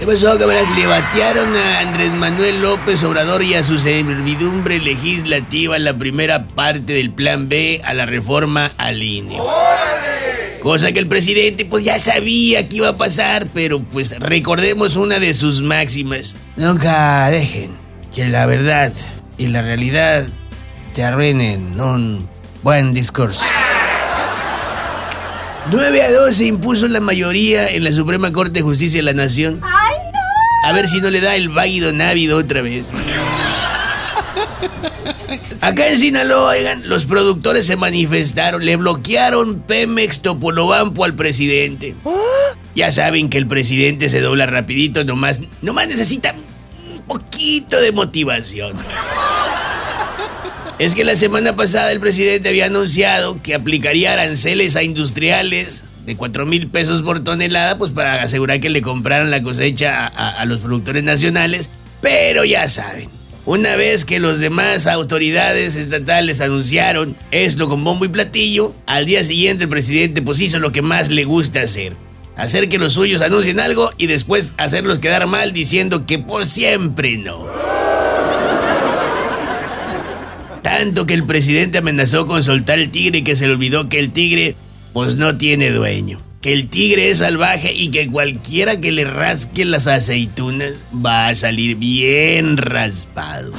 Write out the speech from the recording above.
¿Qué pasó, camaradas? Le batearon a Andrés Manuel López Obrador y a su servidumbre legislativa la primera parte del plan B a la reforma al INE. Cosa que el presidente pues ya sabía que iba a pasar, pero pues recordemos una de sus máximas. Nunca dejen que la verdad y la realidad te arruinen un buen discurso. 9 a 2 se impuso la mayoría en la Suprema Corte de Justicia de la Nación. ¡Ay! A ver si no le da el váguido návido otra vez. Acá en Sinaloa, oigan, los productores se manifestaron, le bloquearon Pemex Topolobampo al presidente. Ya saben que el presidente se dobla rapidito, nomás, nomás necesita un poquito de motivación. Es que la semana pasada el presidente había anunciado que aplicaría aranceles a industriales de 4 mil pesos por tonelada, pues para asegurar que le compraran la cosecha a, los productores nacionales. Pero ya saben, una vez que los demás autoridades estatales anunciaron esto con bombo y platillo, al día siguiente el presidente pues hizo lo que más le gusta hacer. Hacer que los suyos anuncien algo y después hacerlos quedar mal diciendo que por siempre no. Tanto que el presidente amenazó con soltar el tigre y que se le olvidó que el tigre pues no tiene dueño, que el tigre es salvaje y que cualquiera que le rasque las aceitunas va a salir bien raspado.